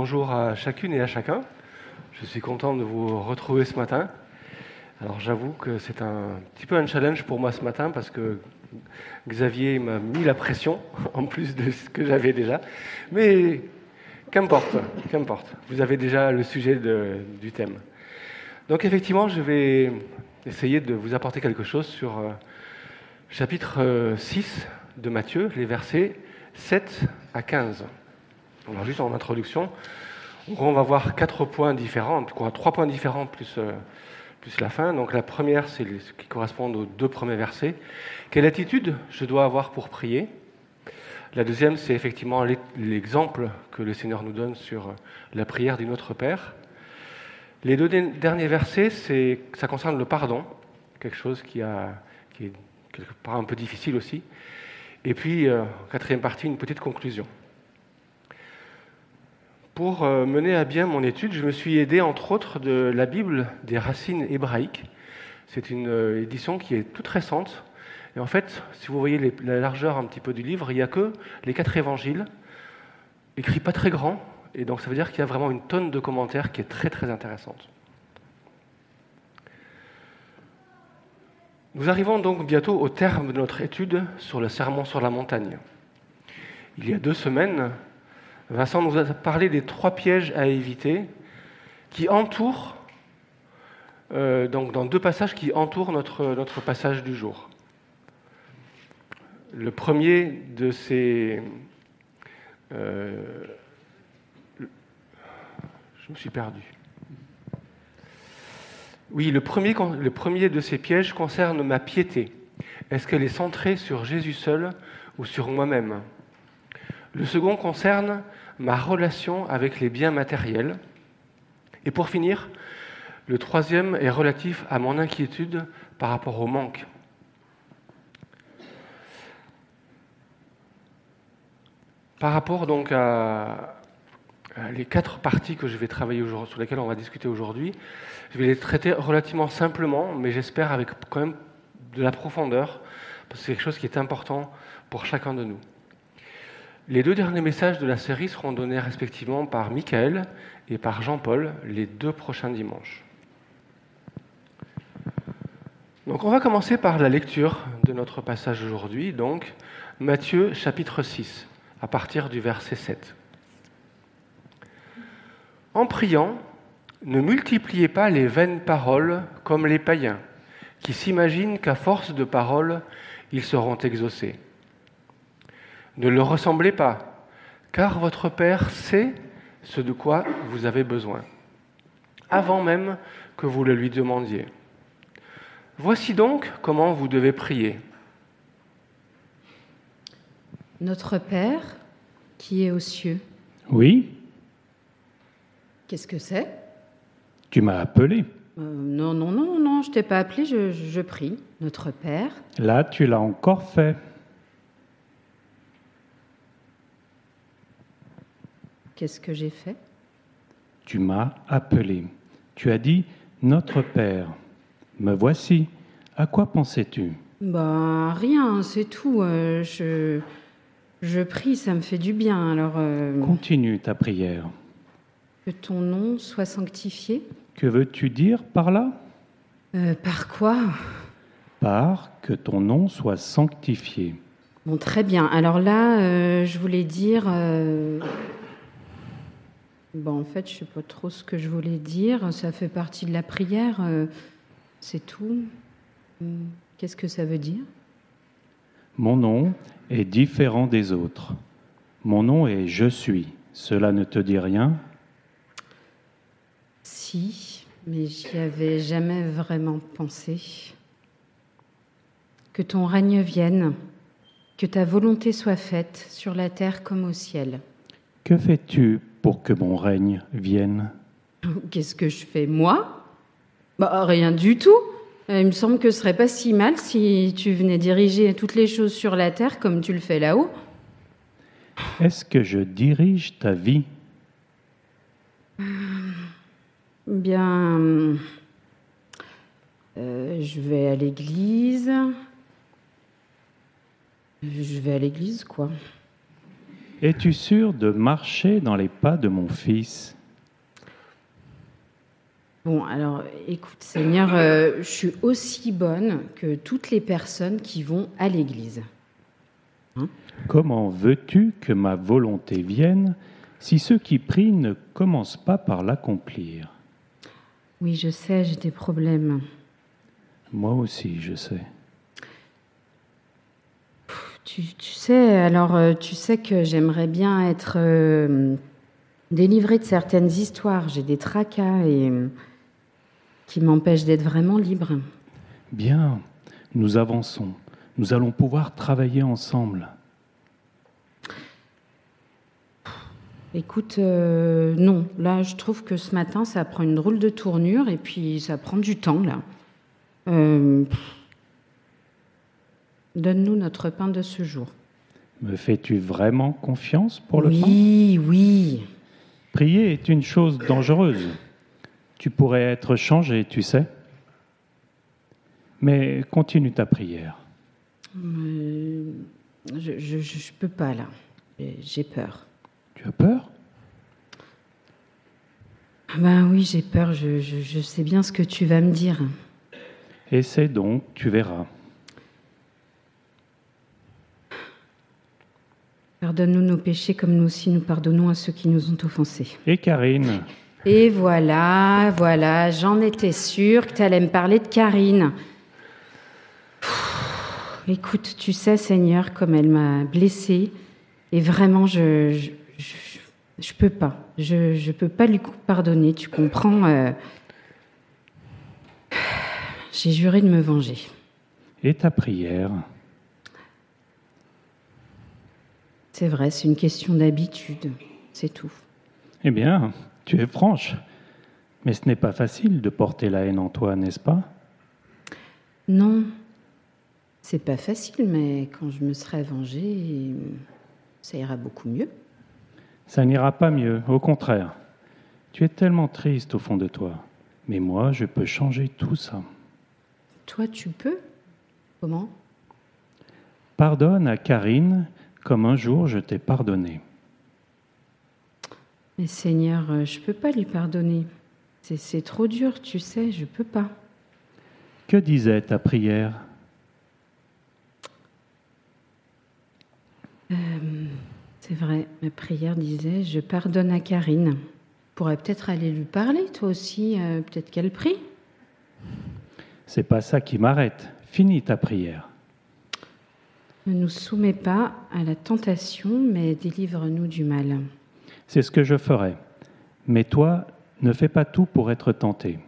Bonjour à chacune et à chacun. Je suis content de vous retrouver ce matin. Alors j'avoue que c'est un petit peu un challenge pour moi ce matin parce que Xavier m'a mis la pression en plus de ce que j'avais déjà. Mais qu'importe, qu'importe. Vous avez déjà le sujet du thème. Donc effectivement, je vais essayer de vous apporter quelque chose sur euh, chapitre 6 euh, de Matthieu, les versets 7 à 15. Alors juste en introduction, on va voir quatre points différents, trois points différents plus, euh, plus la fin. Donc la première, c'est ce qui correspond aux deux premiers versets. Quelle attitude je dois avoir pour prier? La deuxième, c'est effectivement l'exemple que le Seigneur nous donne sur la prière du Notre Père. Les deux derniers versets, ça concerne le pardon, quelque chose qui est quelque part un peu difficile aussi. Et puis, euh, quatrième partie, une petite conclusion. Pour euh, mener à bien mon étude, je me suis aidé entre autres de la Bible des racines hébraïques. C'est une euh, édition qui est toute récente. Et en fait, si vous voyez la largeur un petit peu du livre, il n'y a que les quatre évangiles, écrits pas très grands. Et donc ça veut dire qu'il y a vraiment une tonne de commentaires qui est très très intéressante. Nous arrivons donc bientôt au terme de notre étude sur le sermon sur la montagne. Il y a deux semaines, Vincent nous a parlé des trois pièges à éviter qui entourent, euh, donc dans deux passages qui entourent notre, passage du jour. Le premier de ces... Euh, je me suis perdu. Oui, le premier de ces pièges concerne ma piété. Est-ce qu'elle est centrée sur Jésus seul ou sur moi-même? Le second concerne ma relation avec les biens matériels. Et pour finir, le troisième est relatif à mon inquiétude par rapport au manque. Par rapport donc à, les quatre parties que je vais travailler aujourd'hui, sur lesquelles on va discuter aujourd'hui, je vais les traiter relativement simplement, mais j'espère avec quand même de la profondeur, parce que c'est quelque chose qui est important pour chacun de nous. Les deux derniers messages de la série seront donnés respectivement par Michael et par Jean-Paul les deux prochains dimanches. Donc on va commencer par la lecture de notre passage aujourd'hui, donc Matthieu chapitre 6, à partir du verset 7. En priant, ne multipliez pas les vaines paroles comme les païens, qui s'imaginent qu'à force de paroles, ils seront exaucés. Ne le ressemblez pas, car votre Père sait ce de quoi vous avez besoin, avant même que vous le lui demandiez. Voici donc comment vous devez prier. Notre Père qui est aux cieux. Oui. Qu'est-ce que c'est? Tu m'as appelé. Euh, non, non, non, non, je t'ai pas appelé, je, je prie. Notre Père. Là, tu l'as encore fait. Qu'est-ce que j'ai fait? Tu m'as appelé. Tu as dit Notre Père. Me voici. À quoi pensais-tu? Ben rien, c'est tout. Euh, je, je prie, ça me fait du bien. Alors. Euh, Continue ta prière. Que ton nom soit sanctifié. Que veux-tu dire par là? Euh, Par quoi? Par que ton nom soit sanctifié. Bon, très bien. Alors là, je voulais dire. Bon, en fait, je ne sais pas trop ce que je voulais dire. Ça fait partie de la prière. Euh, c'est tout. Hmm, qu'est-ce que ça veut dire? Mon nom est différent des autres. Mon nom est Je suis. Cela ne te dit rien? Si, mais j'y avais jamais vraiment pensé. Que ton règne vienne, que ta volonté soit faite sur la terre comme au ciel. Que fais-tu pour que mon règne vienne Qu'est-ce que je fais, moi? Bah, Rien du tout. Il me semble que ce serait pas si mal si tu venais diriger toutes les choses sur la terre comme tu le fais là-haut. Est-ce que je dirige ta vie? Bien, euh, je vais à l'église. Je vais à l'église, quoi. Es-tu sûr de marcher dans les pas de mon fils? Bon, alors écoute, Seigneur, euh, je suis aussi bonne que toutes les personnes qui vont à l'église. Comment veux-tu que ma volonté vienne si ceux qui prient ne commencent pas par l'accomplir? Oui, je sais, j'ai des problèmes. Moi aussi, je sais. Tu, tu sais, alors euh, tu sais que j'aimerais bien être euh, délivrée de certaines histoires. J'ai des tracas et euh, qui m'empêchent d'être vraiment libre. Bien, nous avançons. Nous allons pouvoir travailler ensemble. Écoute, euh, non, là je trouve que ce matin ça prend une drôle de tournure et puis ça prend du temps là. Donne-nous notre pain de ce jour. Me fais-tu vraiment confiance pour le pain? oui, oui. Prier est une chose dangereuse. Tu pourrais être changé, tu sais. Mais continue ta prière. Euh, je, je peux pas là. J'ai peur. Tu as peur? Ah Ben oui, j'ai peur. Je, je- je sais bien ce que tu vas me dire. Essaie donc, tu verras. Pardonne-nous nos péchés comme nous aussi nous pardonnons à ceux qui nous ont offensés. Et Karine, Et voilà, voilà, j'en étais sûre que tu allais me parler de Karine. Pff, Écoute, tu sais, Seigneur, comme elle m'a blessée, et vraiment, je, je, je, je peux pas. Je, je peux pas lui pardonner, tu comprends euh, J'ai juré de me venger. et ta prière C'est vrai, c'est une question d'habitude, c'est tout. Eh bien, tu es franche. Mais ce n'est pas facile de porter la haine en toi, n'est-ce pas? Non, c'est pas facile, mais quand je me serai vengée, ça ira beaucoup mieux. Ça n'ira pas mieux, au contraire. Tu es tellement triste au fond de toi. Mais moi, je peux changer tout ça. Toi, tu peux? Comment? Pardonne à Karine comme un jour je t'ai pardonné. Mais Seigneur, euh, je peux pas lui pardonner. C'est- trop dur, tu sais, je peux pas. Que disait ta prière? C'est vrai, ma prière disait Je pardonne à Karine. Pourrais peut-être aller lui parler, toi aussi, euh, peut-être qu'elle prie. C'est pas ça qui m'arrête. Finis ta prière. Ne nous soumets pas à la tentation, mais délivre-nous du mal. C'est ce que je ferai. Mais toi, ne fais pas tout pour être tenté.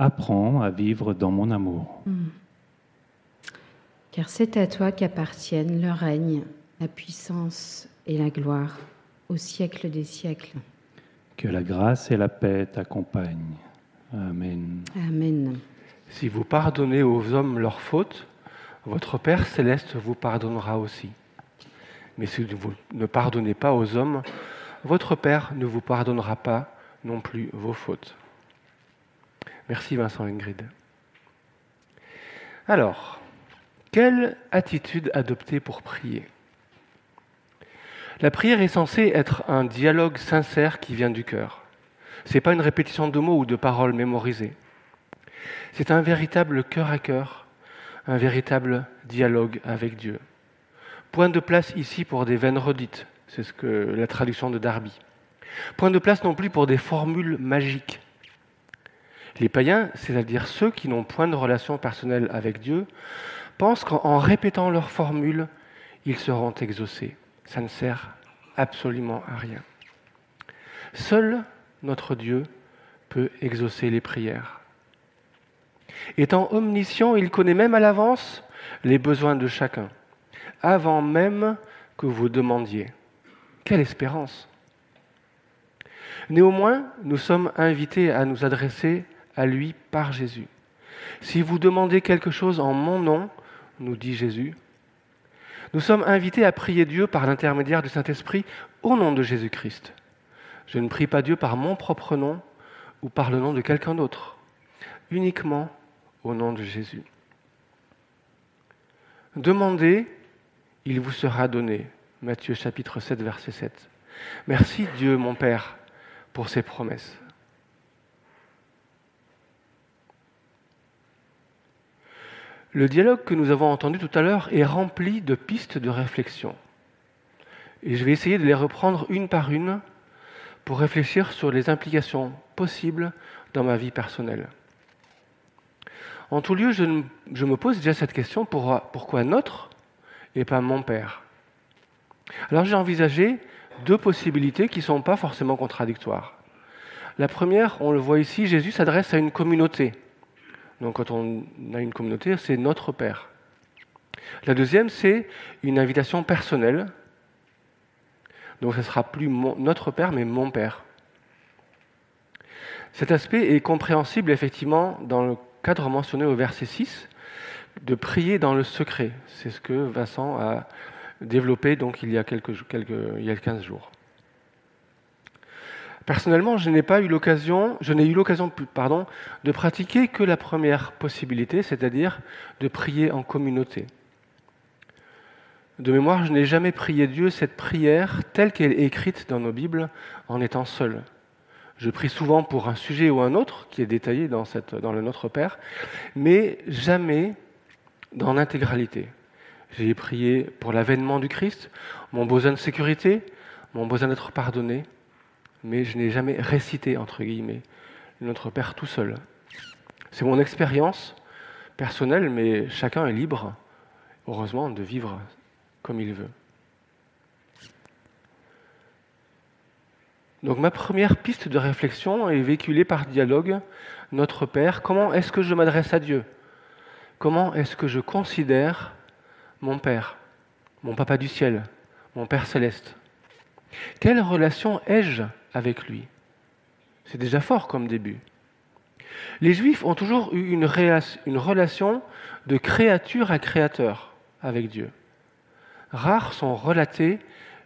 Apprends à vivre dans mon amour. Car c'est à toi qu'appartiennent le règne, la puissance et la gloire, au siècle des siècles. Que la grâce et la paix t'accompagnent. Amen. Amen. Si vous pardonnez aux hommes leurs fautes, votre Père céleste vous pardonnera aussi. Mais si vous ne pardonnez pas aux hommes, votre Père ne vous pardonnera pas non plus vos fautes. Merci Vincent Ingrid. Alors, quelle attitude adopter pour prier? La prière est censée être un dialogue sincère qui vient du cœur. Ce n'est pas une répétition de mots ou de paroles mémorisées. C'est un véritable cœur à cœur, un véritable dialogue avec Dieu. Point de place ici pour des veines redites, c'est ce que la traduction de Darby. Point de place non plus pour des formules magiques. Les païens, c'est-à-dire ceux qui n'ont point de relation personnelle avec Dieu, pensent qu'en répétant leurs formules, ils seront exaucés. Ça ne sert absolument à rien. Seul notre Dieu peut exaucer les prières. Étant omniscient, il connaît même à l'avance les besoins de chacun, avant même que vous demandiez. Quelle espérance Néanmoins, nous sommes invités à nous adresser à lui par Jésus. Si vous demandez quelque chose en mon nom, nous dit Jésus, nous sommes invités à prier Dieu par l'intermédiaire du Saint-Esprit au nom de Jésus-Christ. Je ne prie pas Dieu par mon propre nom ou par le nom de quelqu'un d'autre, uniquement au nom de Jésus. Demandez, il vous sera donné. Matthieu chapitre 7, verset 7. Merci Dieu, mon Père, pour ces promesses. Le dialogue que nous avons entendu tout à l'heure est rempli de pistes de réflexion. Et je vais essayer de les reprendre une par une pour réfléchir sur les implications possibles dans ma vie personnelle. En tout lieu, je, me pose déjà cette question pourquoi notre et pas mon Père? Alors j'ai envisagé deux possibilités qui ne sont pas forcément contradictoires. La première, on le voit ici, Jésus s'adresse à une communauté. Donc quand on a une communauté, c'est notre Père. La deuxième, c'est une invitation personnelle. Donc ce ne sera plus notre Père, mais mon Père. Cet aspect est compréhensible effectivement dans le cadre mentionné au verset 6, de prier dans le secret. C'est ce que Vincent a développé donc il y a, quelques, quelques, il y a 15 jours. Personnellement, je n'ai pas eu l'occasion, je n'ai eu l'occasion, pardon, de pratiquer que la première possibilité, c'est-à-dire de prier en communauté. De mémoire, je n'ai jamais prié Dieu cette prière telle qu'elle est écrite dans nos Bibles en étant seul. Je prie souvent pour un sujet ou un autre qui est détaillé dans, le Notre Père, mais jamais dans l'intégralité. J'ai prié pour l'avènement du Christ, mon besoin de sécurité, mon besoin d'être pardonné, mais je n'ai jamais récité, entre guillemets, Notre Père tout seul. C'est mon expérience personnelle, mais chacun est libre, heureusement, de vivre comme il veut. Donc ma première piste de réflexion est véhiculée par dialogue. Notre Père, comment est-ce que je m'adresse à Dieu? Comment est-ce que je considère mon Père, mon Papa du ciel, mon Père céleste Quelle relation ai-je avec lui? C'est déjà fort comme début. Les Juifs ont toujours eu une, une relation de créature à créateur avec Dieu. Rares sont relatés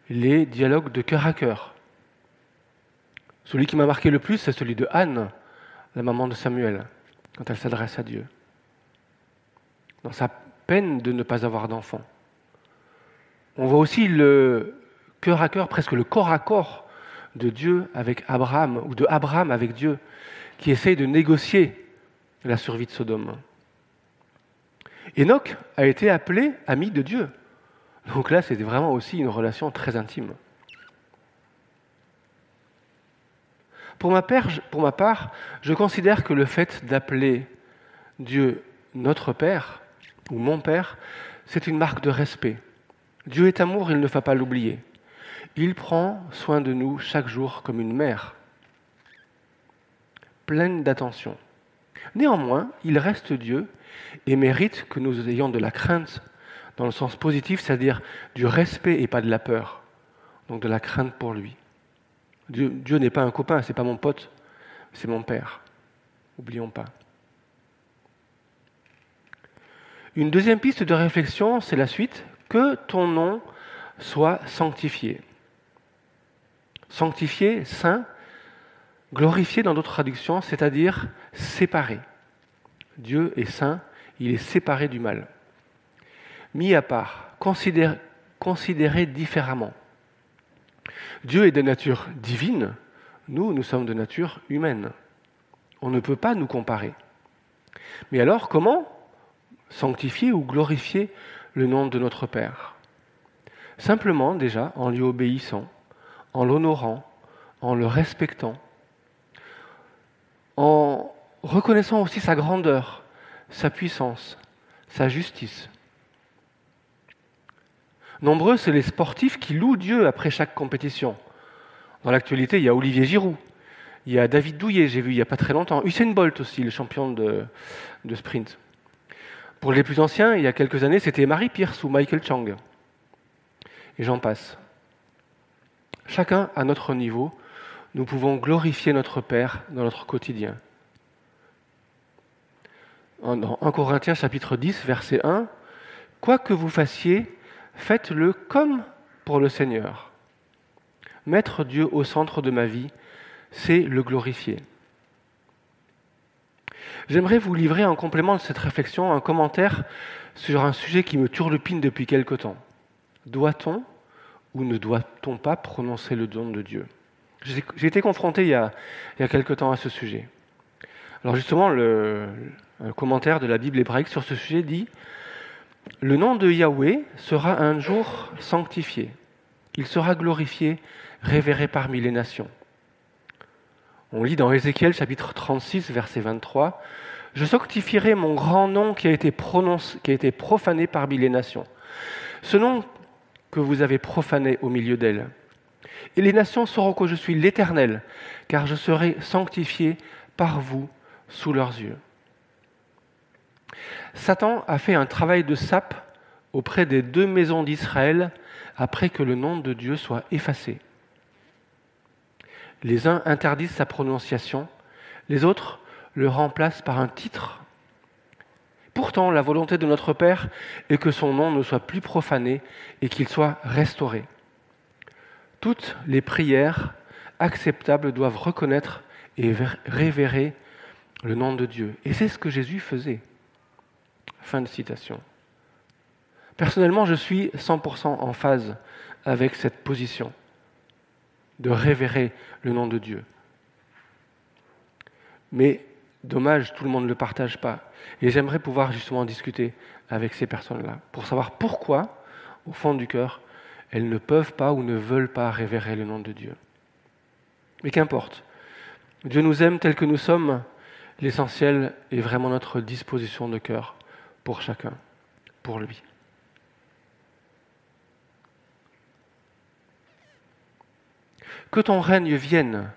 les dialogues de cœur à cœur celui qui m'a marqué le plus, c'est celui de Anne, la maman de Samuel, quand elle s'adresse à Dieu, dans sa peine de ne pas avoir d'enfant. On voit aussi le cœur à cœur, presque le corps à corps de Dieu avec Abraham, ou de Abraham avec Dieu, qui essaye de négocier la survie de Sodome. Enoch a été appelé ami de Dieu. Donc là, c'était vraiment aussi une relation très intime. Pour ma, part, je considère que le fait d'appeler Dieu notre Père ou mon Père, c'est une marque de respect. Dieu est amour, il ne faut pas l'oublier. Il prend soin de nous chaque jour comme une mère, pleine d'attention. Néanmoins, il reste Dieu et mérite que nous ayons de la crainte dans le sens positif, c'est-à-dire du respect et pas de la peur, donc de la crainte pour lui. Dieu, n'est pas un copain, c'est pas mon pote, c'est mon Père. Oublions pas. Une deuxième piste de réflexion, c'est la suite. Que ton nom soit sanctifié. Sanctifié, saint, glorifié dans d'autres traductions, c'est-à-dire séparé. Dieu est saint, il est séparé du mal. Mis à part, considéré, considéré différemment. Dieu est de nature divine, nous, nous sommes de nature humaine. On ne peut pas nous comparer. Mais alors, comment sanctifier ou glorifier le nom de notre Père? Simplement, déjà, en lui obéissant, en l'honorant, en le respectant, en reconnaissant aussi sa grandeur, sa puissance, sa justice. Nombreux, c'est les sportifs qui louent Dieu après chaque compétition. Dans l'actualité, il y a Olivier Giroud, il y a David Douillet, j'ai vu il n'y a pas très longtemps, Usain Bolt aussi, le champion de, sprint. Pour les plus anciens, il y a quelques années, c'était Marie Pierce ou Michael Chang. Et j'en passe. Chacun à notre niveau, nous pouvons glorifier notre Père dans notre quotidien. En 1 Corinthiens chapitre 10, verset 1, Quoi que vous fassiez, faites-le comme pour le Seigneur. Mettre Dieu au centre de ma vie, c'est le glorifier. J'aimerais vous livrer en complément de cette réflexion un commentaire sur un sujet qui me turlupine depuis quelque temps. Doit-on ou ne doit-on pas prononcer le don de Dieu? J'ai été confronté il y, a, quelque temps à ce sujet. Alors justement, le, commentaire de la Bible hébraïque sur ce sujet dit Le nom de Yahweh sera un jour sanctifié. Il sera glorifié, révéré parmi les nations. On lit dans Ézéchiel chapitre 36, verset 23 Je sanctifierai mon grand nom qui a été, qui a été profané parmi les nations. Ce nom que vous avez profané au milieu d'elles. Et les nations sauront que je suis l'Éternel, car je serai sanctifié par vous sous leurs yeux. Satan a fait un travail de sape auprès des deux maisons d'Israël après que le nom de Dieu soit effacé. Les uns interdisent sa prononciation, les autres le remplacent par un titre. Pourtant, la volonté de notre Père est que son nom ne soit plus profané et qu'il soit restauré. Toutes les prières acceptables doivent reconnaître et révérer le nom de Dieu. Et c'est ce que Jésus faisait. Fin de citation. Personnellement, je suis 100% en phase avec cette position de révérer le nom de Dieu. Mais dommage, tout le monde ne le partage pas. Et j'aimerais pouvoir justement discuter avec ces personnes-là pour savoir pourquoi, au fond du cœur, elles ne peuvent pas ou ne veulent pas révérer le nom de Dieu. Mais qu'importe. Dieu nous aime tel que nous sommes. L'essentiel est vraiment notre disposition de cœur pour chacun, pour lui. Que ton règne vienne,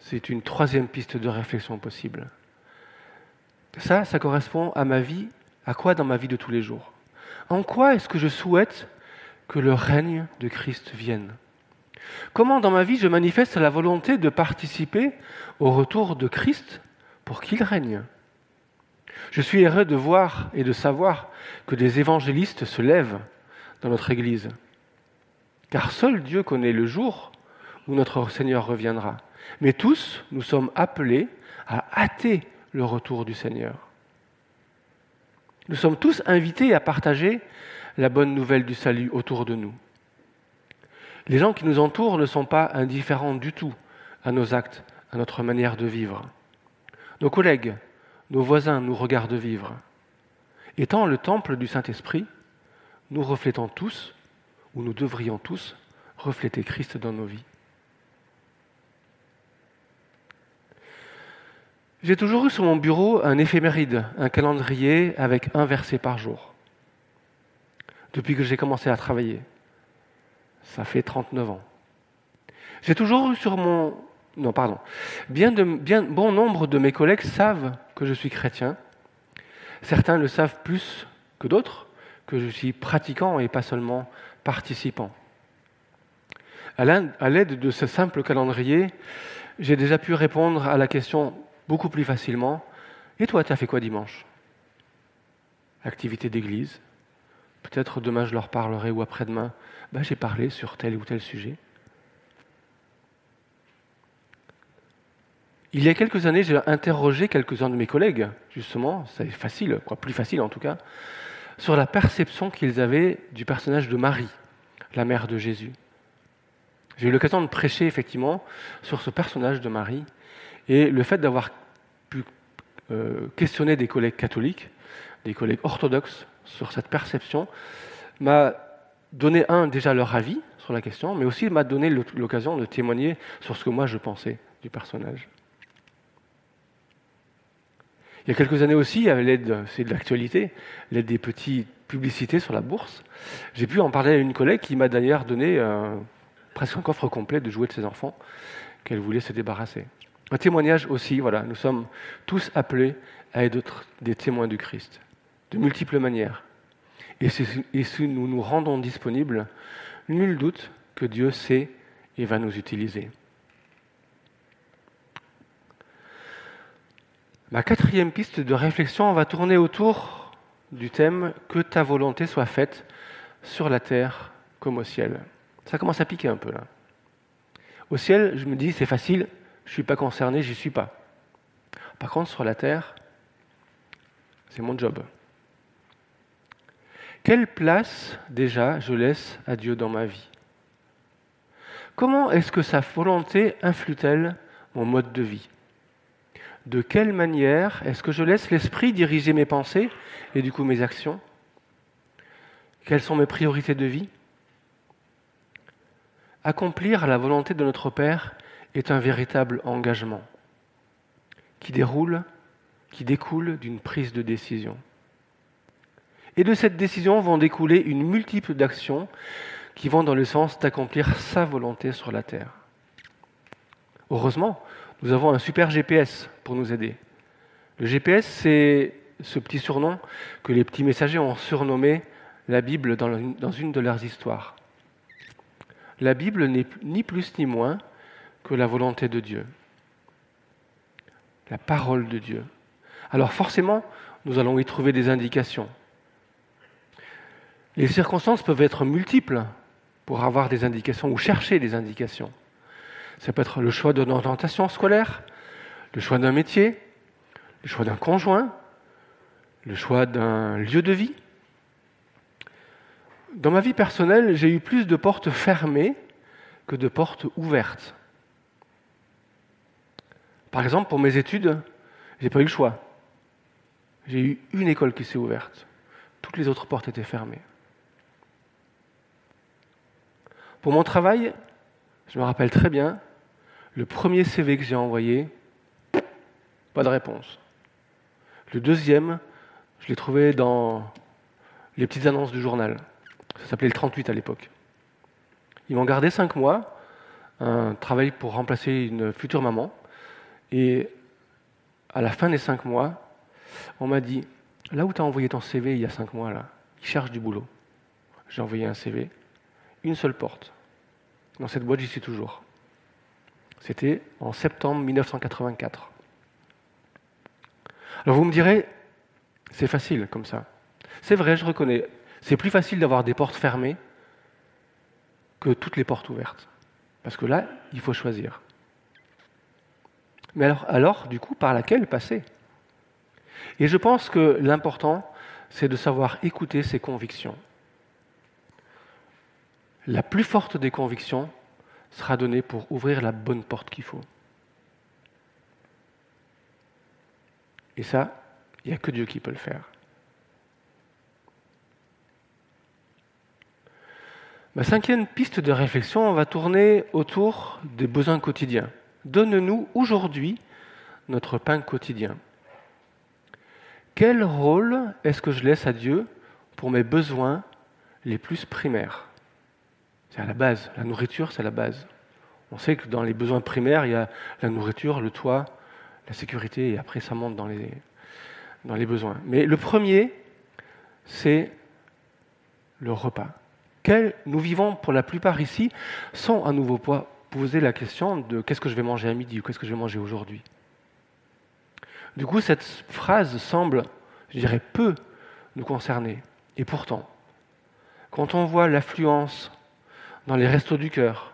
c'est une troisième piste de réflexion possible. Ça, ça correspond à ma vie, à quoi dans ma vie de tous les jours? En quoi est-ce que je souhaite que le règne de Christ vienne? Comment dans ma vie je manifeste la volonté de participer au retour de Christ pour qu'il règne? Je suis heureux de voir et de savoir que des évangélistes se lèvent dans notre Église, car seul Dieu connaît le jour où notre Seigneur reviendra. Mais tous, nous sommes appelés à hâter le retour du Seigneur. Nous sommes tous invités à partager la bonne nouvelle du salut autour de nous. Les gens qui nous entourent ne sont pas indifférents du tout à nos actes, à notre manière de vivre. Nos collègues, nos voisins nous regardent vivre. Étant le temple du Saint-Esprit, nous reflétons tous, ou nous devrions tous, refléter Christ dans nos vies. J'ai toujours eu sur mon bureau un éphéméride, un calendrier avec un verset par jour. Depuis que j'ai commencé à travailler. Ça fait 39 ans. J'ai toujours eu sur mon... Non, pardon. Bien, de, bien bon nombre de mes collègues savent que je suis chrétien. Certains le savent plus que d'autres, que je suis pratiquant et pas seulement participant. À l'aide de ce simple calendrier, j'ai déjà pu répondre à la question beaucoup plus facilement. Et toi, tu as fait quoi dimanche? Activité d'église. Peut-être demain je leur parlerai ou après-demain. Ben, J'ai parlé sur tel ou tel sujet. Il y a quelques années, j'ai interrogé quelques-uns de mes collègues, justement, c'est facile, quoi, plus facile en tout cas, sur la perception qu'ils avaient du personnage de Marie, la mère de Jésus. J'ai eu l'occasion de prêcher effectivement sur ce personnage de Marie et le fait d'avoir pu euh, questionner des collègues catholiques, des collègues orthodoxes sur cette perception, m'a donné, un, déjà leur avis sur la question, mais aussi m'a donné l'occasion de témoigner sur ce que moi je pensais du personnage. Il y a quelques années aussi, à l'aide, c'est de l'actualité, l'aide des petites publicités sur la bourse, j'ai pu en parler à une collègue qui m'a d'ailleurs donné presque un coffre complet de jouets de ses enfants qu'elle voulait se débarrasser. Un témoignage aussi, voilà, nous sommes tous appelés à être des témoins du Christ, de multiples manières. Et si, nous nous rendons disponibles, nul doute que Dieu sait et va nous utiliser. Ma quatrième piste de réflexion va tourner autour du thème Que ta volonté soit faite sur la terre comme au ciel. Ça commence à piquer un peu là. Au ciel, je me dis, c'est facile, je ne suis pas concerné, j'y suis pas. Par contre, sur la terre, c'est mon job. Quelle place déjà je laisse à Dieu dans ma vie? Comment est-ce que sa volonté influe-t-elle mon mode de vie? De quelle manière est-ce que je laisse l'esprit diriger mes pensées et du coup mes actions? Quelles sont mes priorités de vie? Accomplir la volonté de notre Père est un véritable engagement qui déroule, qui découle d'une prise de décision. Et de cette décision vont découler une multiple d'actions qui vont dans le sens d'accomplir sa volonté sur la terre. Heureusement, nous avons un super GPS pour nous aider. Le GPS, c'est ce petit surnom que les petits messagers ont surnommé la Bible dans une de leurs histoires. La Bible n'est ni plus ni moins que la volonté de Dieu, la parole de Dieu. Alors forcément, nous allons y trouver des indications. Les circonstances peuvent être multiples pour avoir des indications ou chercher des indications. Ça peut être le choix d'une orientation scolaire, le choix d'un métier, le choix d'un conjoint, le choix d'un lieu de vie. Dans ma vie personnelle, j'ai eu plus de portes fermées que de portes ouvertes. Par exemple, pour mes études, j'ai pas eu le choix. J'ai eu une école qui s'est ouverte. Toutes les autres portes étaient fermées. Pour mon travail, je me rappelle très bien, le premier CV que j'ai envoyé, pas de réponse. Le deuxième, je l'ai trouvé dans les petites annonces du journal. Ça s'appelait le 38 à l'époque. Ils m'ont gardé cinq mois, un travail pour remplacer une future maman. Et à la fin des cinq mois, on m'a dit Là où tu as envoyé ton CV il y a cinq mois, là, ils cherchent du boulot. J'ai envoyé un CV, une seule porte. Dans cette boîte, j'y suis toujours. C'était en septembre 1984. Alors vous me direz, c'est facile comme ça. C'est vrai, je reconnais. C'est plus facile d'avoir des portes fermées que toutes les portes ouvertes. Parce que là, il faut choisir. Mais alors, du coup, par laquelle passer? Et je pense que l'important, c'est de savoir écouter ses convictions. La plus forte des convictions sera donnée pour ouvrir la bonne porte qu'il faut. Et ça, il n'y a que Dieu qui peut le faire. Ma cinquième piste de réflexion va tourner autour des besoins quotidiens. Donne-nous aujourd'hui notre pain quotidien. Quel rôle est-ce que je laisse à Dieu pour mes besoins les plus primaires? C'est à la base. La nourriture, c'est la base. On sait que dans les besoins primaires, il y a la nourriture, le toit, la sécurité, et après ça monte dans les, dans les besoins. Mais le premier, c'est le repas. Nous vivons pour la plupart ici sans à nouveau poser la question de qu'est-ce que je vais manger à midi ou qu'est-ce que je vais manger aujourd'hui. Du coup, cette phrase semble, je dirais, peu nous concerner. Et pourtant, quand on voit l'affluence dans les restos du cœur,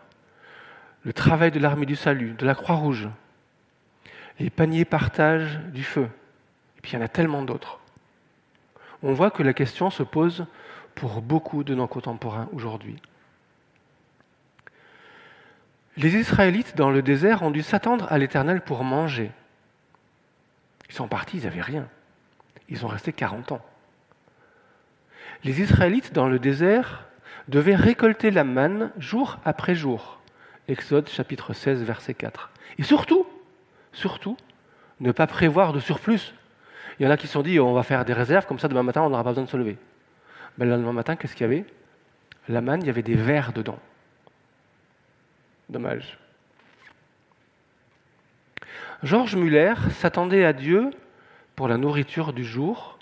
le travail de l'armée du salut, de la Croix-Rouge, les paniers partage du feu, et puis il y en a tellement d'autres, on voit que la question se pose pour beaucoup de nos contemporains aujourd'hui. Les Israélites dans le désert ont dû s'attendre à l'Éternel pour manger. Ils sont partis, ils n'avaient rien. Ils sont restés 40 ans. Les Israélites dans le désert devaient récolter la manne jour après jour. Exode chapitre 16, verset 4. Et surtout, surtout, ne pas prévoir de surplus. Il y en a qui se sont dit, on va faire des réserves, comme ça demain matin, on n'aura pas besoin de se lever. Ben, le lendemain matin, qu'est-ce qu'il y avait? La manne, il y avait des vers dedans. Dommage. Georges Muller s'attendait à Dieu pour la nourriture du jour,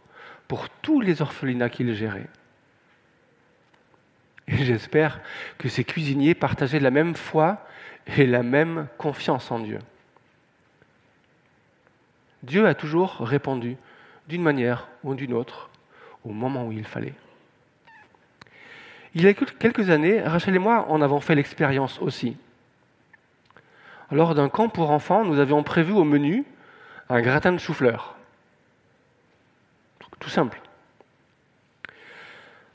pour tous les orphelinats qu'il gérait. Et j'espère que ces cuisiniers partageaient la même foi et la même confiance en Dieu. Dieu a toujours répondu d'une manière ou d'une autre au moment où il fallait. Il y a quelques années, Rachel et moi en avons fait l'expérience aussi. Lors d'un camp pour enfants, nous avions prévu au menu un gratin de chou-fleur. Tout simple.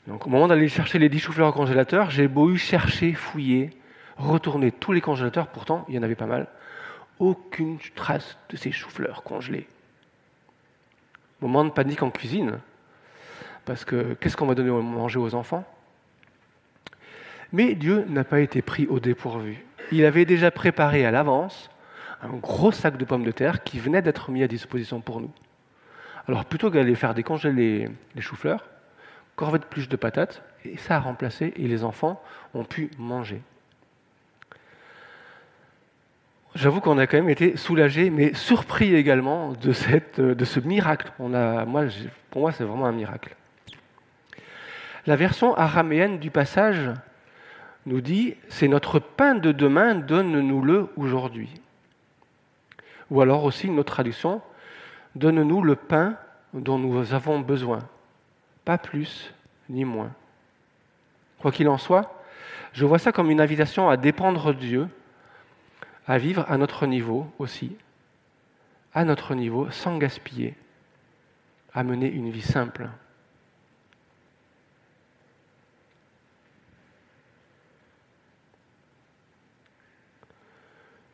Donc au moment d'aller chercher les 10 choux-fleurs au congélateur, j'ai beau eu chercher, fouiller, retourné tous les congélateurs, pourtant il y en avait pas mal. Aucune trace de ces choux-fleurs congelés. Moment de panique en cuisine, parce que qu'est-ce qu'on va donner à manger aux enfants? Mais Dieu n'a pas été pris au dépourvu. Il avait déjà préparé à l'avance un gros sac de pommes de terre qui venait d'être mis à disposition pour nous. Alors plutôt qu'aller faire décongeler les, choux-fleurs, corvée de plus de patates, et ça a remplacé, et les enfants ont pu manger. J'avoue qu'on a quand même été soulagés, mais surpris également de, de ce miracle. On a, moi, pour moi, c'est vraiment un miracle. La version araméenne du passage nous dit C'est notre pain de demain, donne-nous-le aujourd'hui. Ou alors aussi une autre traduction Donne-nous le pain dont nous avons besoin, pas plus ni moins. Quoi qu'il en soit, je vois ça comme une invitation à dépendre de Dieu, à vivre à notre niveau aussi, à notre niveau, sans gaspiller, à mener une vie simple.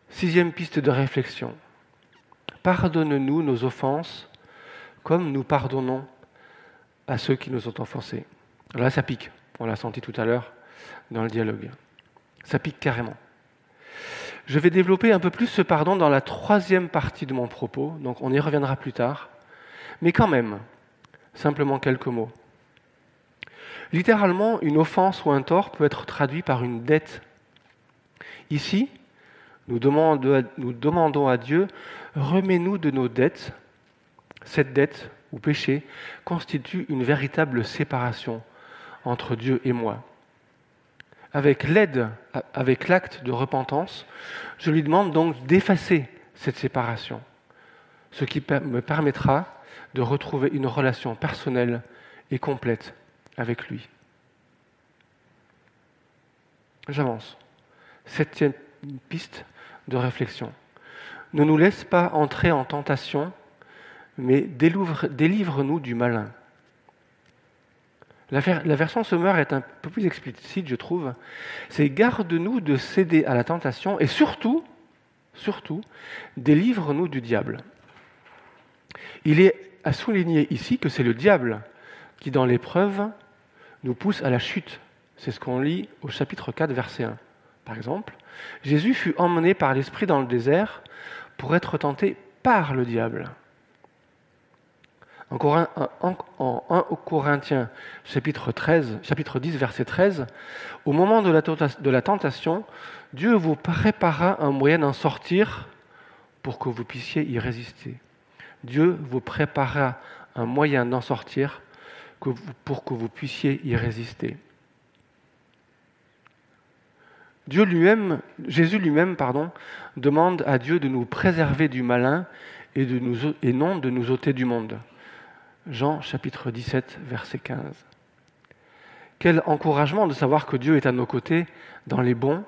Sixième piste de réflexion. Pardonne-nous nos offenses comme nous pardonnons à ceux qui nous ont offensés. Là, ça pique. On l'a senti tout à l'heure dans le dialogue. Ça pique carrément. Je vais développer un peu plus ce pardon dans la troisième partie de mon propos, donc on y reviendra plus tard. Mais quand même, simplement quelques mots. Littéralement, une offense ou un tort peut être traduit par une dette. Ici, nous demandons à Dieu, remets-nous de nos dettes. Cette dette ou péché constitue une véritable séparation entre Dieu et moi. Avec l'aide, avec l'acte de repentance, je lui demande donc d'effacer cette séparation, ce qui me permettra de retrouver une relation personnelle et complète avec lui. J'avance. Septième piste, de réflexion. Ne nous laisse pas entrer en tentation, mais délivre-nous du malin. La, version Sommer est un peu plus explicite, je trouve. C'est garde-nous de céder à la tentation et surtout, surtout, délivre-nous du diable. Il est à souligner ici que c'est le diable qui, dans l'épreuve, nous pousse à la chute. C'est ce qu'on lit au chapitre 4, verset 1 par exemple, Jésus fut emmené par l'Esprit dans le désert pour être tenté par le diable. En, 1 Corinthiens chapitre, 13, chapitre 10, verset 13, au moment de la, de la tentation, Dieu vous prépara un moyen d'en sortir pour que vous puissiez y résister. Dieu vous prépara un moyen d'en sortir pour que vous puissiez y résister. Dieu lui-même, Jésus lui-même, pardon, demande à Dieu de nous préserver du malin et, de nous, et non de nous ôter du monde. Jean chapitre 17, verset 15. Quel encouragement de savoir que Dieu est à nos côtés dans les bons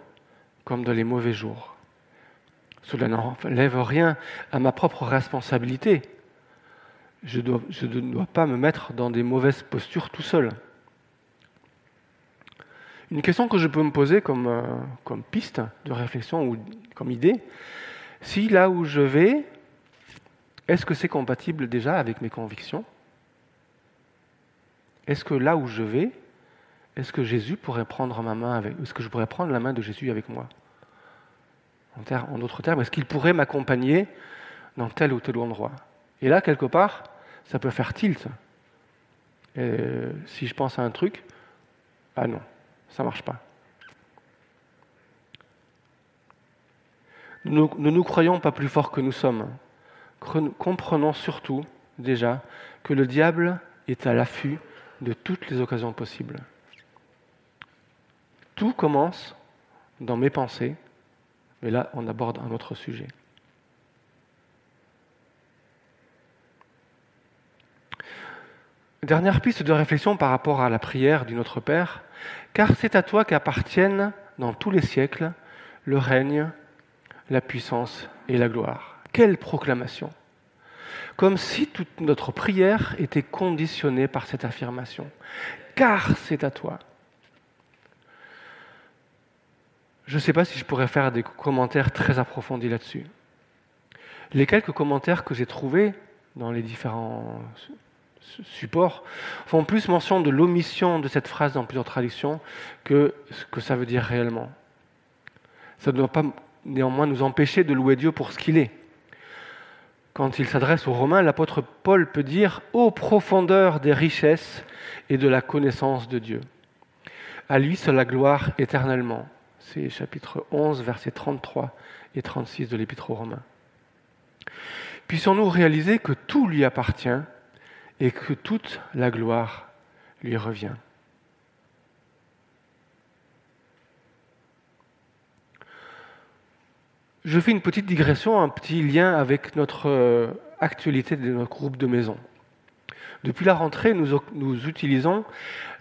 comme dans les mauvais jours. Cela n'enlève rien à ma propre responsabilité. Je, ne dois pas me mettre dans des mauvaises postures tout seul. Une question que je peux me poser comme, euh, comme piste de réflexion ou comme idée, si là où je vais, est-ce que c'est compatible déjà avec mes convictions? Est-ce que là où je vais, est-ce que Jésus pourrait prendre ma main avec Est-ce que je pourrais prendre la main de Jésus avec moi? En, d'autres termes, est-ce qu'il pourrait m'accompagner dans tel ou tel endroit? Et là, quelque part, ça peut faire tilt. Et si je pense à un truc, ah non, ça ne marche pas. Ne nous croyons pas plus forts que nous sommes. Comprenons surtout déjà que le diable est à l'affût de toutes les occasions possibles. Tout commence dans mes pensées, mais là on aborde un autre sujet. Dernière piste de réflexion par rapport à la prière du Notre Père, car c'est à toi qu'appartiennent dans tous les siècles le règne, la puissance et la gloire. Quelle proclamation Comme si toute notre prière était conditionnée par cette affirmation. Car c'est à toi. Je ne sais pas si je pourrais faire des commentaires très approfondis là-dessus. Les quelques commentaires que j'ai trouvés dans les différents supports font plus mention de l'omission de cette phrase dans plusieurs traductions que ce que ça veut dire réellement. Ça ne doit pas néanmoins nous empêcher de louer Dieu pour ce qu'il est. Quand il s'adresse aux Romains, l'apôtre Paul peut dire Ô profondeur des richesses et de la connaissance de Dieu. À lui seule la gloire éternellement. C'est chapitre 11, versets 33 et 36 de l'Épître aux Romains. Puissions-nous réaliser que tout lui appartient et que toute la gloire lui revient. Je fais une petite digression, un petit lien avec notre euh, actualité de notre groupe de maison. Depuis la rentrée, nous, nous utilisons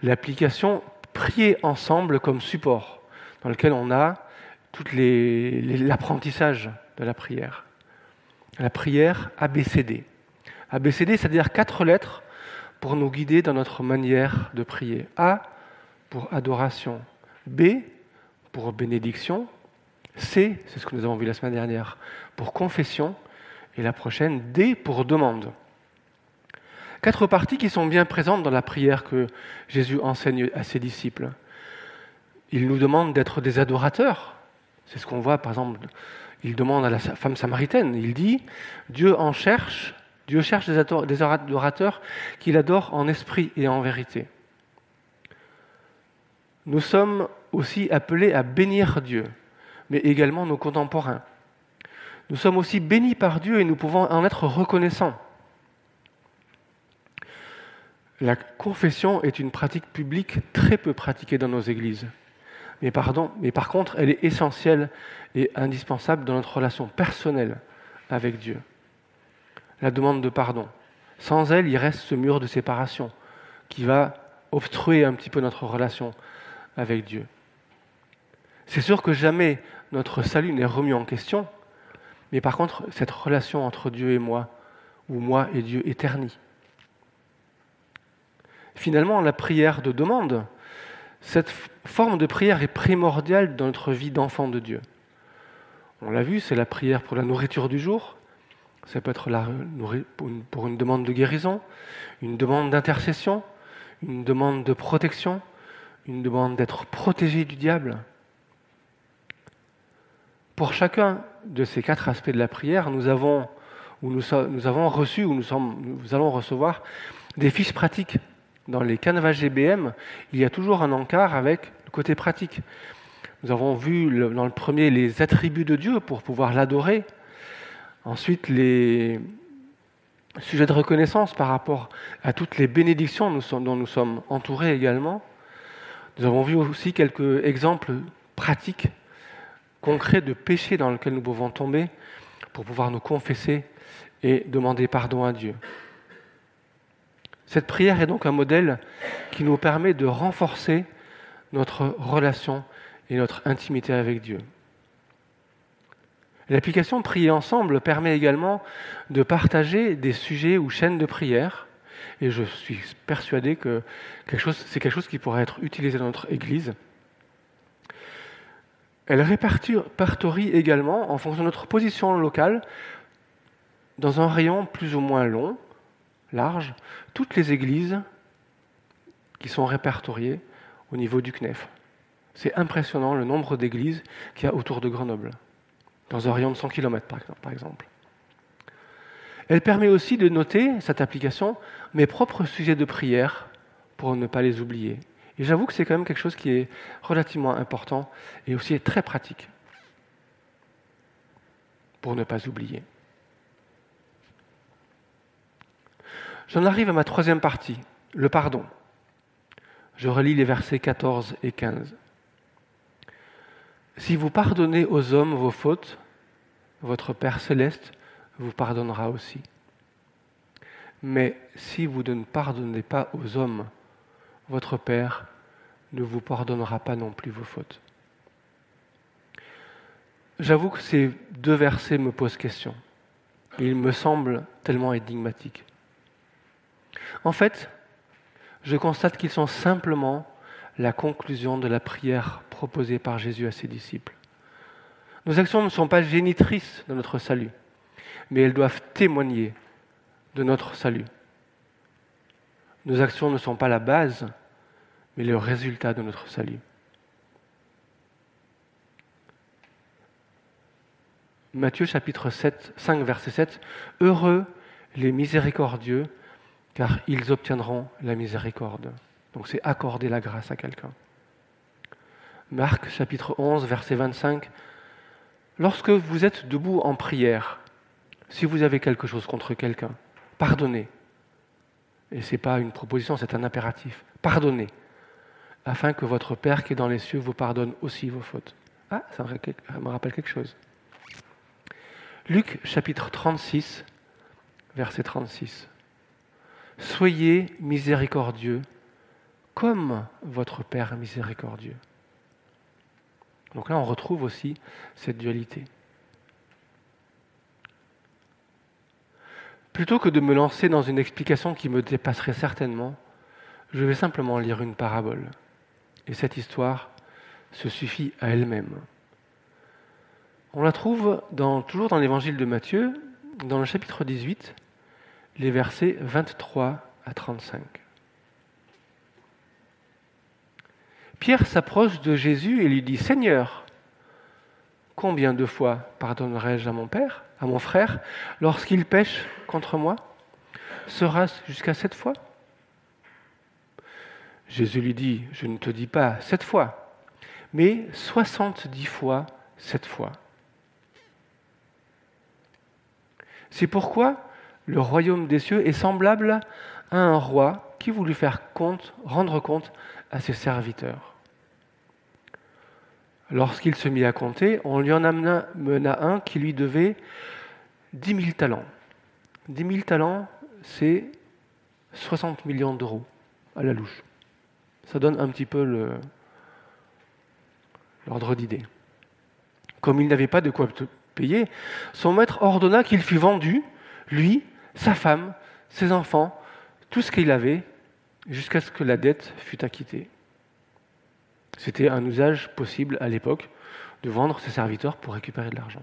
l'application Prier ensemble comme support, dans lequel on a tout l'apprentissage de la prière. La prière ABCD. ABCD, c'est-à-dire quatre lettres pour nous guider dans notre manière de prier. A pour adoration, B pour bénédiction, C, c'est ce que nous avons vu la semaine dernière, pour confession, et la prochaine, D pour demande. Quatre parties qui sont bien présentes dans la prière que Jésus enseigne à ses disciples. Il nous demande d'être des adorateurs. C'est ce qu'on voit, par exemple, il demande à la femme samaritaine, il dit, Dieu en cherche, Dieu cherche des adorateurs qu'il adore en esprit et en vérité. Nous sommes aussi appelés à bénir Dieu, mais également nos contemporains. Nous sommes aussi bénis par Dieu et nous pouvons en être reconnaissants. La confession est une pratique publique très peu pratiquée dans nos églises. Mais, pardon, mais par contre, elle est essentielle et indispensable dans notre relation personnelle avec Dieu. La demande de pardon. Sans elle, il reste ce mur de séparation qui va obstruer un petit peu notre relation avec Dieu. C'est sûr que jamais notre salut n'est remis en question, mais par contre, cette relation entre Dieu et moi, ou moi et Dieu, est ternie. Finalement, la prière de demande, cette forme de prière est primordiale dans notre vie d'enfant de Dieu. On l'a vu, c'est la prière pour la nourriture du jour, ça peut être pour une demande de guérison, une demande d'intercession, une demande de protection, une demande d'être protégé du diable. Pour chacun de ces quatre aspects de la prière, nous avons, ou nous, avons reçu, ou nous, nous allons recevoir des fiches pratiques dans les canevas GBM, il y a toujours un encart avec le côté pratique. Nous avons vu dans le premier les attributs de Dieu pour pouvoir l'adorer. Ensuite, les sujets de reconnaissance par rapport à toutes les bénédictions dont nous sommes entourés également. Nous avons vu aussi quelques exemples pratiques, concrets de péchés dans lesquels nous pouvons tomber pour pouvoir nous confesser et demander pardon à Dieu. Cette prière est donc un modèle qui nous permet de renforcer notre relation et notre intimité avec Dieu. L'application Prier ensemble permet également de partager des sujets ou chaînes de prière, et je suis persuadé que c'est quelque chose qui pourrait être utilisé dans notre Église. Elle répertorie également, en fonction de notre position locale, dans un rayon plus ou moins long, large, toutes les églises qui sont répertoriées au niveau du CNEF. C'est impressionnant le nombre d'églises qu'il y a autour de Grenoble, dans un rayon de 100 km par exemple. Elle permet aussi de noter, cette application, mes propres sujets de prière pour ne pas les oublier. Et j'avoue que c'est quand même quelque chose qui est relativement important et aussi très pratique pour ne pas oublier. J'en arrive à ma troisième partie, le pardon. Je relis les versets 14 et 15. Si vous pardonnez aux hommes vos fautes, votre Père céleste vous pardonnera aussi. Mais si vous ne pardonnez pas aux hommes, votre Père ne vous pardonnera pas non plus vos fautes. J'avoue que ces deux versets me posent question. Ils me semblent tellement énigmatiques. En fait, je constate qu'ils sont simplement la conclusion de la prière proposée par Jésus à ses disciples. Nos actions ne sont pas génitrices de notre salut, mais elles doivent témoigner de notre salut. Nos actions ne sont pas la base, mais le résultat de notre salut. Matthieu chapitre 7, 5, verset 7. Heureux les miséricordieux, car ils obtiendront la miséricorde. Donc c'est accorder la grâce à quelqu'un. Marc chapitre 11, verset 25. Lorsque vous êtes debout en prière, si vous avez quelque chose contre quelqu'un, pardonnez. Et ce n'est pas une proposition, c'est un impératif. Pardonnez, afin que votre Père qui est dans les cieux vous pardonne aussi vos fautes. Ah, ça me rappelle quelque chose. Luc chapitre 36, verset 36. Soyez miséricordieux comme votre Père miséricordieux. Donc là, on retrouve aussi cette dualité. Plutôt que de me lancer dans une explication qui me dépasserait certainement, je vais simplement lire une parabole. Et cette histoire se suffit à elle-même. On la trouve toujours dans l'évangile de Matthieu, dans le chapitre 18, les versets 23 à 35. Pierre s'approche de Jésus et lui dit Seigneur, combien de fois pardonnerai-je à mon père, à mon frère, lorsqu'il pêche contre moi? Sera-ce jusqu'à sept fois? Jésus lui dit Je ne te dis pas sept fois, mais soixante-dix fois sept fois. C'est pourquoi le royaume des cieux est semblable à un roi qui voulut faire rendre compte à ses serviteurs. Lorsqu'il se mit à compter, on lui en amena, mena un qui lui devait dix mille talents. Dix mille talents, c'est 60 millions d'euros à la louche. Ça donne un petit peu l'ordre d'idée. Comme il n'avait pas de quoi payer, son maître ordonna qu'il fût vendu, lui, sa femme, ses enfants, tout ce qu'il avait, jusqu'à ce que la dette fût acquittée. C'était un usage possible à l'époque de vendre ses serviteurs pour récupérer de l'argent.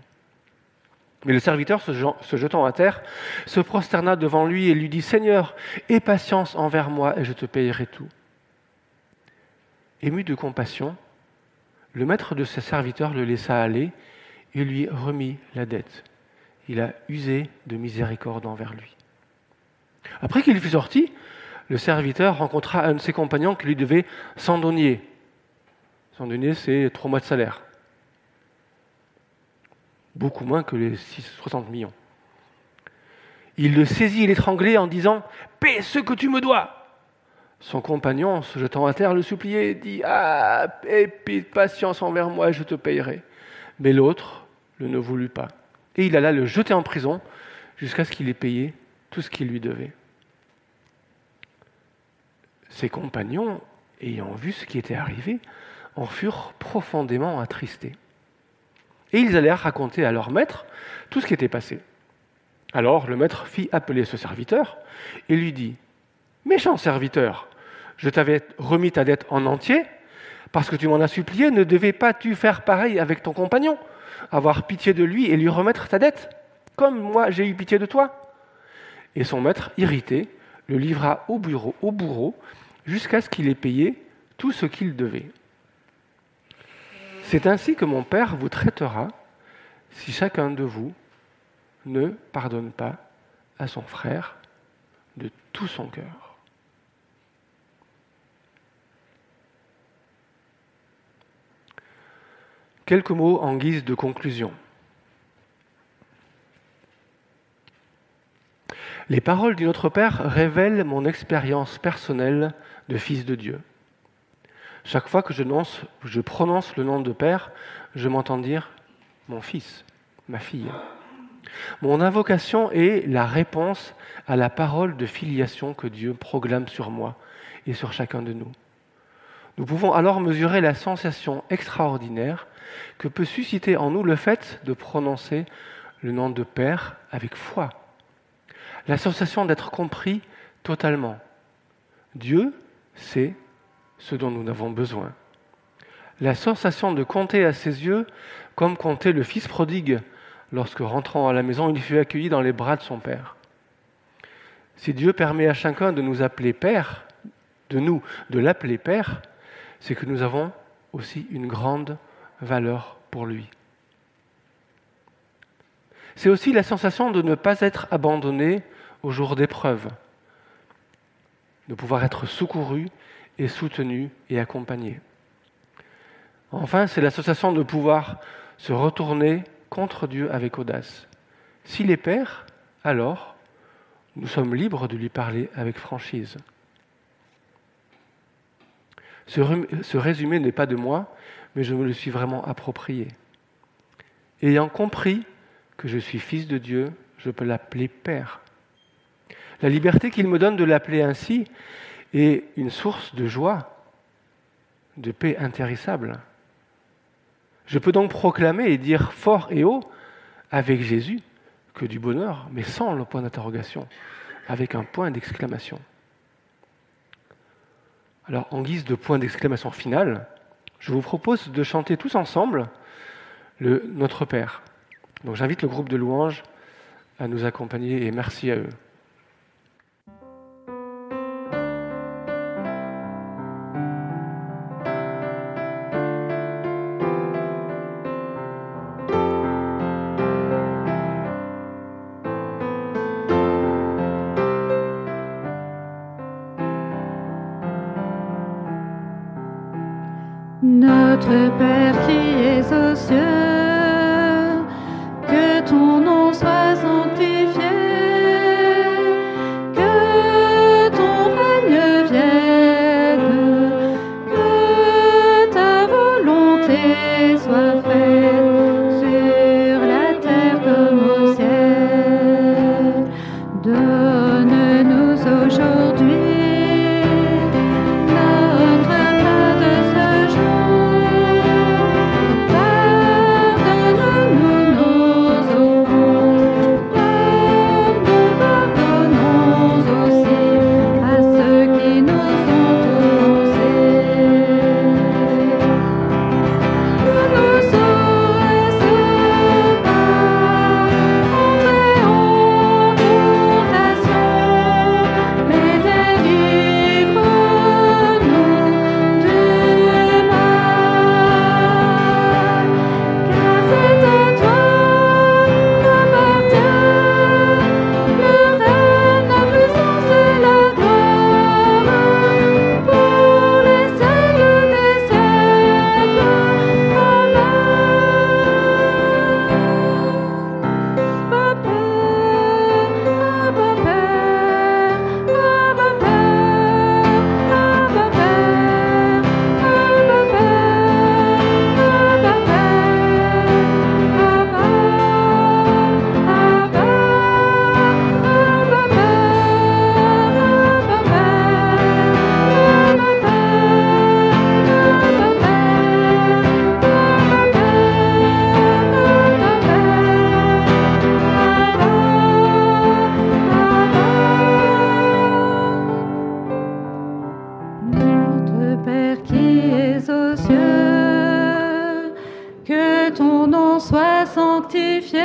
Mais le serviteur, se jetant à terre, se prosterna devant lui et lui dit Seigneur, aie patience envers moi et je te payerai tout. Ému de compassion, le maître de ses serviteurs le laissa aller et lui remit la dette. Il a usé de miséricorde envers lui. Après qu'il fut sorti, le serviteur rencontra un de ses compagnons qui lui devait 100 deniers. 100 deniers, c'est trois mois de salaire. Beaucoup moins que les 60 millions. Il le saisit et l'étranglait en disant Paie ce que tu me dois son compagnon, se jetant à terre, le suppliait, dit Ah, aie patience envers moi, je te payerai. Mais l'autre le ne voulut pas. Et il alla le jeter en prison jusqu'à ce qu'il ait payé tout ce qu'il lui devait. Ses compagnons, ayant vu ce qui était arrivé, en furent profondément attristés. Et ils allèrent raconter à leur maître tout ce qui était passé. Alors le maître fit appeler ce serviteur et lui dit Méchant serviteur, je t'avais remis ta dette en entier, parce que tu m'en as supplié, ne devais pas-tu faire pareil avec ton compagnon, avoir pitié de lui et lui remettre ta dette, comme moi j'ai eu pitié de toi? Et son maître, irrité, le livra au, bureau, au bourreau jusqu'à ce qu'il ait payé tout ce qu'il devait. C'est ainsi que mon Père vous traitera si chacun de vous ne pardonne pas à son frère de tout son cœur. Quelques mots en guise de conclusion. Les paroles du Notre Père révèlent mon expérience personnelle de fils de Dieu. Chaque fois que je, prononce le nom de Père, je m'entends dire mon fils, ma fille. Mon invocation est la réponse à la parole de filiation que Dieu proclame sur moi et sur chacun de nous. Nous pouvons alors mesurer la sensation extraordinaire que peut susciter en nous le fait de prononcer le nom de Père avec foi. La sensation d'être compris totalement. Dieu sait ce dont nous avons besoin. la sensation de compter à ses yeux comme comptait le fils prodigue lorsque, rentrant à la maison, il fut accueilli dans les bras de son père. Si Dieu permet à chacun de nous appeler Père, de nous de l'appeler Père, c'est que nous avons aussi une grande valeur pour lui. C'est aussi la sensation de ne pas être abandonné au jour d'épreuve, de pouvoir être secouru et soutenu et accompagné. Enfin, c'est l'association de pouvoir se retourner contre Dieu avec audace. S'il est Père, alors nous sommes libres de lui parler avec franchise. Ce résumé n'est pas de moi, mais je me le suis vraiment approprié. Ayant compris que je suis fils de Dieu, je peux l'appeler Père. La liberté qu'il me donne de l'appeler ainsi est une source de joie, de paix intéressable. Je peux donc proclamer et dire fort et haut avec Jésus que du bonheur, mais sans le point d'interrogation, avec un point d'exclamation. Alors, en guise de point d'exclamation final, je vous propose de chanter tous ensemble le Notre Père. Donc j'invite le groupe de louanges à nous accompagner et merci à eux. Soit sanctifié,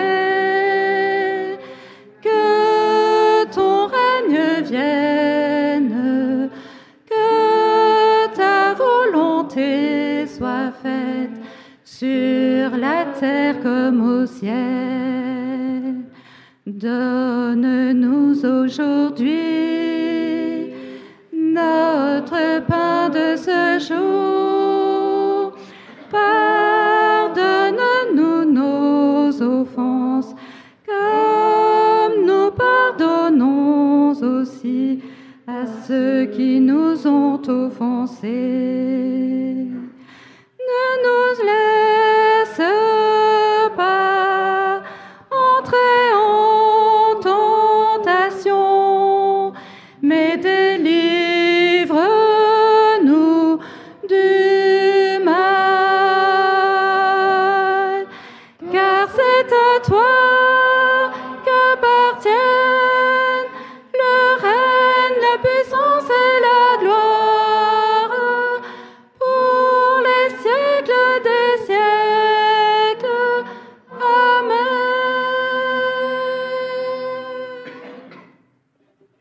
que ton règne vienne, que ta volonté soit faite sur la terre comme au ciel. Donne-nous aujourd'hui notre pain de ce jour. Ceux qui nous ont offensés.